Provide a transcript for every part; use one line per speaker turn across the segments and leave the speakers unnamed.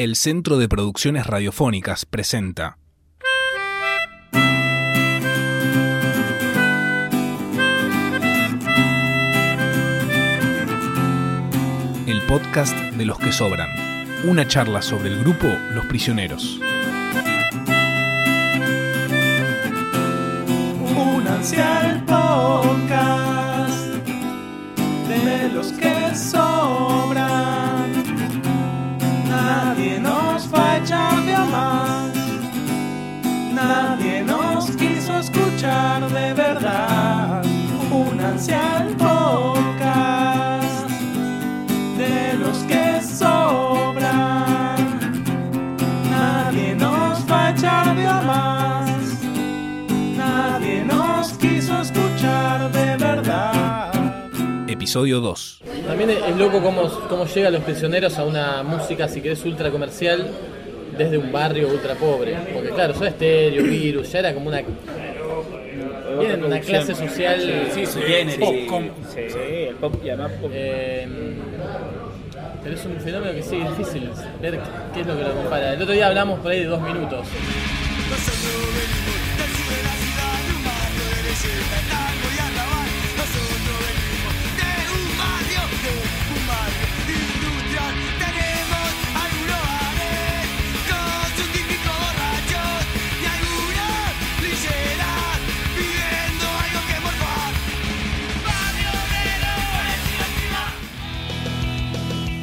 El Centro de Producciones Radiofónicas presenta El podcast de los que sobran. Una charla sobre el grupo Los Prisioneros.
Únanse al
Episodio 2.
También es loco cómo, cómo llegan los prisioneros a una música, si querés, ultra comercial desde un barrio ultra pobre. Porque claro, Soda Stereo, Virus, ya era como una... Vienen de una clase social...
Sí, sí,
pop,
sí, el pop y además pop.
eh, pero es un fenómeno que sí, es difícil ver qué es lo que lo compara. El otro día hablamos por ahí de dos minutos.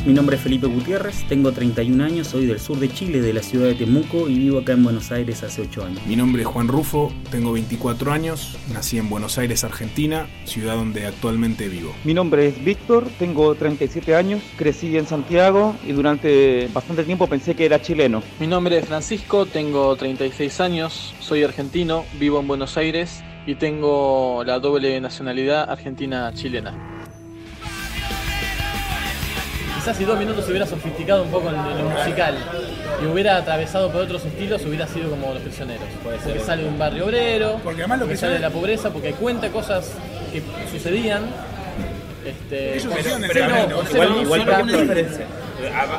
Mi nombre es Felipe Gutiérrez, tengo 31 años, soy del sur de Chile, de la ciudad de Temuco y vivo acá en Buenos Aires hace 8 años.
Mi nombre es Juan Rufo, tengo 24 años, nací en Buenos Aires, Argentina, ciudad donde actualmente vivo.
Mi nombre es Víctor, tengo 37 años, crecí en Santiago y durante bastante tiempo pensé que era chileno.
Mi nombre es Francisco, tengo 36 años, soy argentino, vivo en Buenos Aires y tengo la doble nacionalidad argentina-chilena.
Quizás si dos minutos se hubiera sofisticado un poco en lo musical y hubiera atravesado por otros estilos, hubiera sido como Los Prisioneros. Porque sale de un barrio obrero,
Porque además
porque sale de la pobreza, porque cuenta cosas que sucedían. Este,
Ellos
con cero
Igual, igual una diferencia.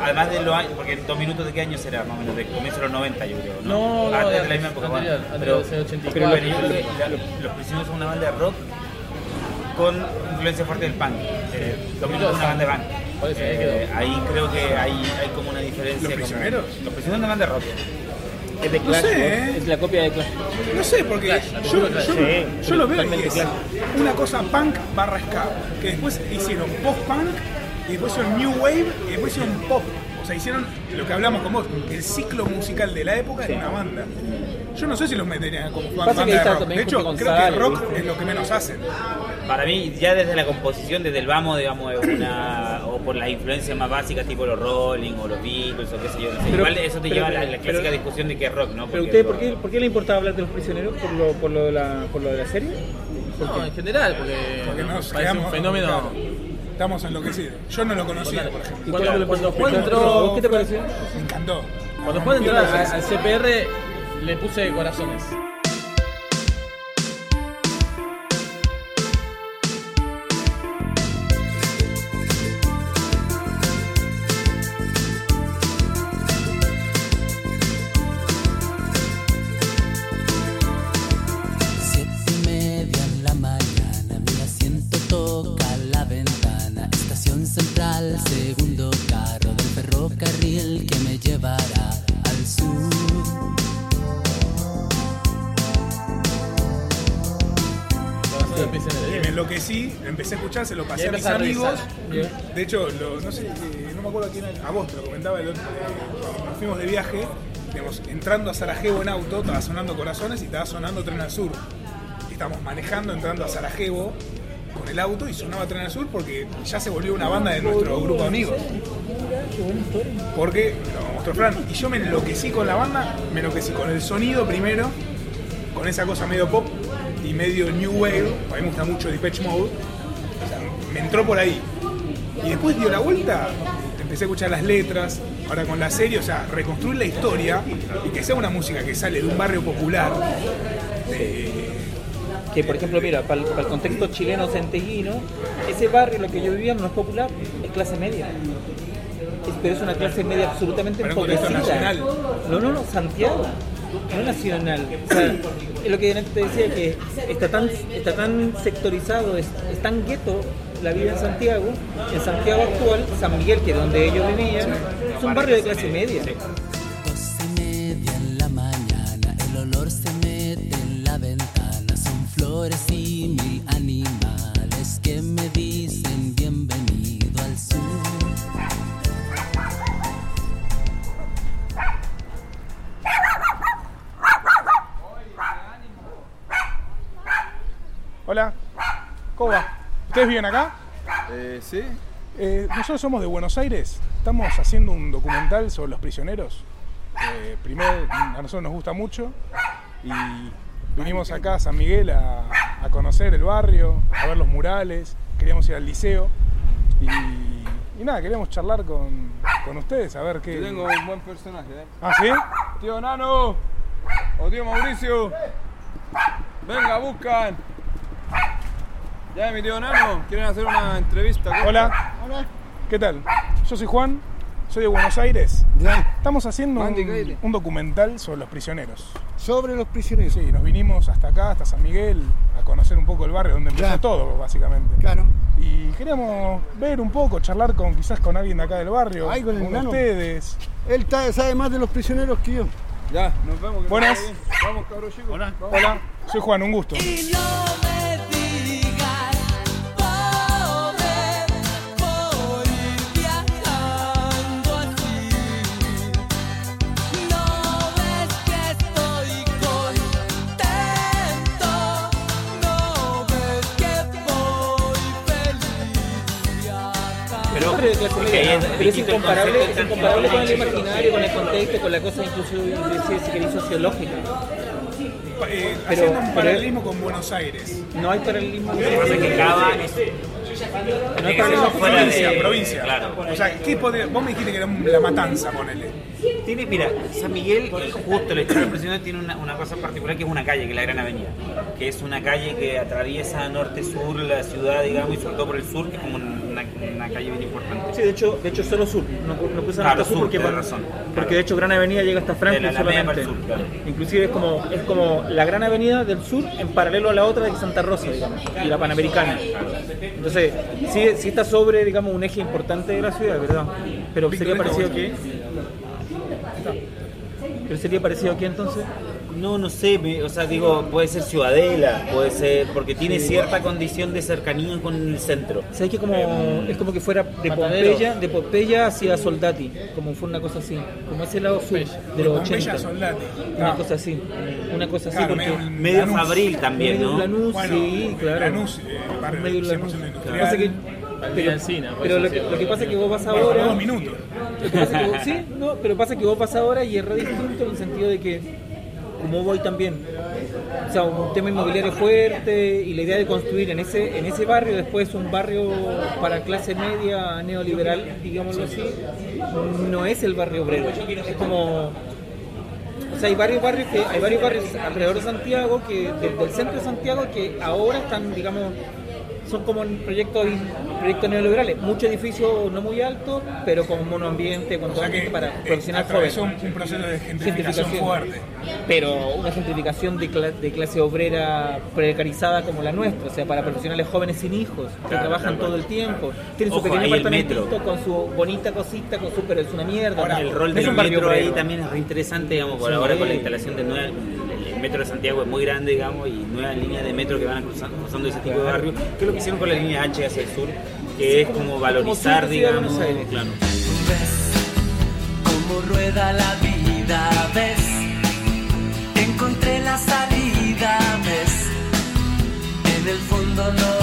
Además de los años, porque en dos minutos de qué año será, más o menos, de comienzo de los 90 yo creo, ¿no?
No, no,
Antes
de-
la misma época,
anterior,
bueno.
anterior,
pero,
de 84.
pero bueno, yo creo que la- los prisioneros son una banda de rock con influencia fuerte del punk. Eh, los Prisioneros es una banda de punk. Eh, ahí creo que hay, hay como una diferencia.
¿Los
como-
Prisioneros?
los prisioneros una banda de rock.
Es de
No
Clash,
sé,
¿no?
¿eh?
es la copia de Clash.
No sé, porque
Clash,
yo, yo, yo lo veo y
totalmente
es
Clash.
una cosa punk barra ska, que después hicieron post-punk, y después hicieron new wave, y después hicieron pop. Sea, hicieron lo que hablamos con vos, el ciclo musical de la época en una banda. Yo no sé si los metería como
Pasa
banda
que
de rock. De hecho, que
Sale,
rock
¿viste?
es lo que menos hacen.
Para mí, ya desde la composición, desde el vamos, digamos, es una, o por las influencias más básicas, tipo los Rolling o los Beatles o qué sé yo. no sé.
Pero-
Igual eso te
pero-
lleva a la, la
pero-
clásica discusión de qué es rock, ¿no?
Pero usted,
rock-
¿por qué, ¿por qué le importaba hablar de los prisioneros? ¿Por lo, por lo, de, la, por lo de la serie? ¿Por
No,
qué?
en general, porque,
Porque nos
parece
quedamos-
un fenómeno.
claro, Estamos enloquecidos. Yo no lo conocía, por ejemplo.
¿Y
Cuando, cuando Juan entró,
¿Qué te pareció?
Me encantó.
cuando Juan entró al CPR, le puse corazones.
Escuchar, se lo pasé a mis
a
amigos. De hecho, lo- no sé, eh, no me acuerdo quién era, a vos te lo comentaba el otro, eh, cuando nos fuimos de viaje, digamos, entrando a Sarajevo en auto, estaba sonando Corazones y estaba sonando Tren al Sur. Estábamos manejando, entrando a Sarajevo con el auto y sonaba Tren al Sur porque ya se volvió una banda de nuestro grupo de amigos. Porque, lo mostró Fran, y yo me enloquecí con la banda, me enloquecí con el sonido primero, con esa cosa medio pop y medio new wave, a mí me gusta mucho Depeche Mode, me entró por ahí. Y después dio la vuelta, empecé a escuchar las letras, ahora con la serie, o sea, reconstruir la historia y que sea una música que sale de un barrio popular, de-
Que por ejemplo, mira, para el, para el contexto chileno centellino, ese barrio en el que yo vivía no es popular, es clase media.
pero es una clase media absolutamente empobrecida. No, no, no, Santiago, no nacional. O sea, es lo que te decía que está tan, está tan sectorizado, es, es tan gueto la vida en Santiago. En Santiago actual, San Miguel, que es donde ellos vivían, es un barrio de clase media.
¿Ustedes viven acá?
Eh, sí.
Eh, nosotros somos de Buenos Aires, estamos haciendo un documental sobre los prisioneros. Eh, primero, a nosotros nos gusta mucho y vinimos acá a San Miguel a, a conocer el barrio, a ver los murales, queríamos ir al liceo y, y nada, queríamos charlar con, con ustedes, a ver qué...
Yo tengo un buen personaje, ¿eh?
¿Ah, sí?
Tío Nano o tío Mauricio. Venga, buscan. Ya, mi tío Nano, quieren hacer una entrevista. ¿qué?
Hola. ¿Qué tal? Yo soy Juan, soy de Buenos Aires. Estamos haciendo un, documental sobre los prisioneros.
Sobre los prisioneros.
Sí, nos vinimos hasta acá, hasta San Miguel, a conocer un poco el barrio donde empezó
Ya.
todo, básicamente.
Claro.
Y queríamos ver un poco, charlar con quizás con alguien de acá del barrio,
Ay, con el nano.
ustedes.
Él sabe más de los prisioneros que yo.
Ya, nos vemos. que
Buenas.
Vamos, cabros chicos. Hola.
Hola, soy Juan, un gusto.
Y no
Pero,
barrio de clase
ok,
media,
es
pero es
el
incomparable, es incomparable con el imaginario, con el contexto, con la cosa incluso de si queréis sociológica.
Eh,
Pero-
haciendo un
pero-
paralelismo con Buenos Aires.
No hay paralelismo.
Lo que pasa es que Cava es
No hay paralelismo
fuera
provincia,
de-
provincia.
Claro.
O sea, ¿qué podría- vos me dijiste que era un- la matanza, ponele.
Tiene, mira, San Miguel, justo la historia del presidente tiene una, una cosa particular que es una calle, que es la Gran Avenida, que es una calle que atraviesa norte-sur la ciudad, digamos, y sobre todo por el sur, que es como una, una calle bien importante.
Sí, de hecho, de hecho solo sur, no, no puse
Claro,
hasta sur
sur,
porque, por-
razón.
porque de hecho Gran Avenida llega hasta
Alameda
solamente.
sur, claro.
Inclusive es como, es como la Gran Avenida del sur en paralelo a la otra de Santa Rosa, digamos, y la Panamericana. Entonces, sí, sí está sobre, digamos, un eje importante de la ciudad, ¿verdad? Pero sería parecido que... ¿Pero sería parecido aquí entonces?
No, no sé, me- o sea, digo, puede ser Ciudadela, puede ser, porque tiene cierta condición de cercanía con el centro.
¿Sabes que como, es como que fuera de
Matadero.
Pompeya, de Pompeya hacia Soldati, como fue una cosa así, como ese lado sur de los
Pompeya
80.
a Soldati.
Una cosa así, una cosa así
Claro,
porque
medio.
Fabril también,
medio
¿no?
Lanús,
Bueno,
sí, claro.
Lanús, eh, barrio
medio
100%
Lanús.
industrial.
Pasa que- pero,
Encina,
pero lo, que,
sí.
lo que pasa es que vos vas ahora
dos minutos.
lo que pasa que vos- sí, no, pero pasa que vos vas ahora y es re distinto en el sentido de que como voy también. O sea un tema inmobiliario fuerte y la idea de construir en ese en ese barrio después un barrio para clase media neoliberal digámoslo así no es el barrio obrero. Es como o sea, hay varios barrios que hay varios barrios alrededor de Santiago que de- del centro de Santiago que ahora están digamos son como en proyectos proyectos neoliberales muchos edificios no muy altos pero con monoambiente con todo
sea
ambiente para
eh,
profesional
atravesó
joven
un, un proceso de gentrificación fuerte.
pero una gentrificación de, cla- de clase obrera precarizada como la nuestra, o sea, para profesionales jóvenes sin hijos, que
Claro,
trabajan todo el tiempo, tienen su
Ojo,
pequeño
ahí el
apartamentito
metro.
con su bonita cosita, con su, pero es una mierda.
Ahora.
El rol
es
del
un barrio
metro ahí también es re interesante, digamos, por
Sí.
ahora con la instalación de nueva, el, metro de Santiago es muy grande, digamos, y nuevas líneas de metro que van cruzando, cruzando ese tipo de barrio, que es lo que hicieron con la línea H hacia el sur, que es como valorizar, digamos, claro.
ves cómo rueda la vida, ves. Encontré la salida, ves. En el fondo no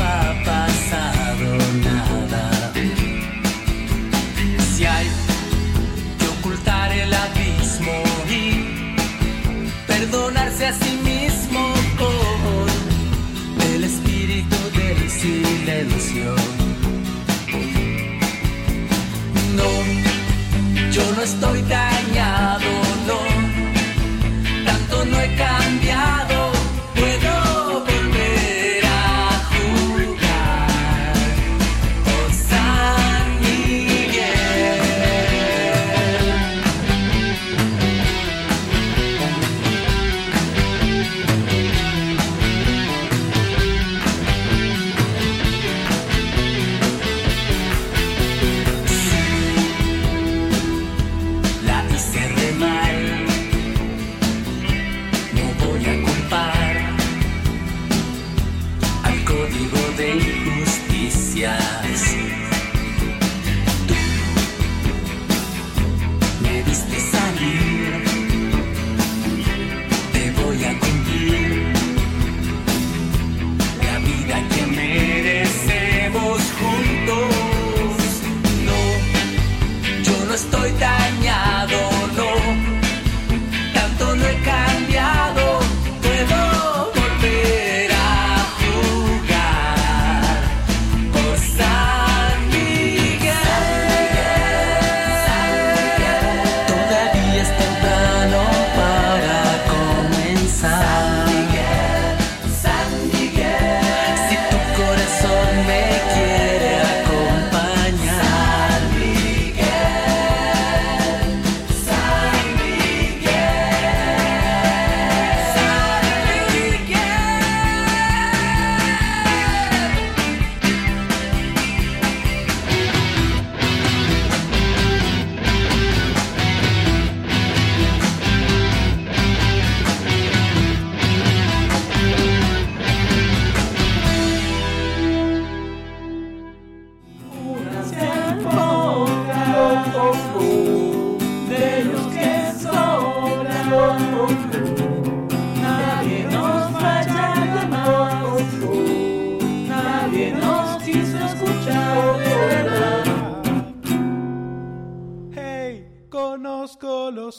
a sí mismo con el espíritu del silencio. No, yo no estoy dañado,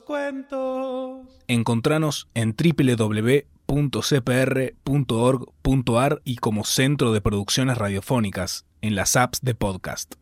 cuentos.
Encontranos en www.cpr.org.ar y como Centro de Producciones Radiofónicas en las apps de podcast.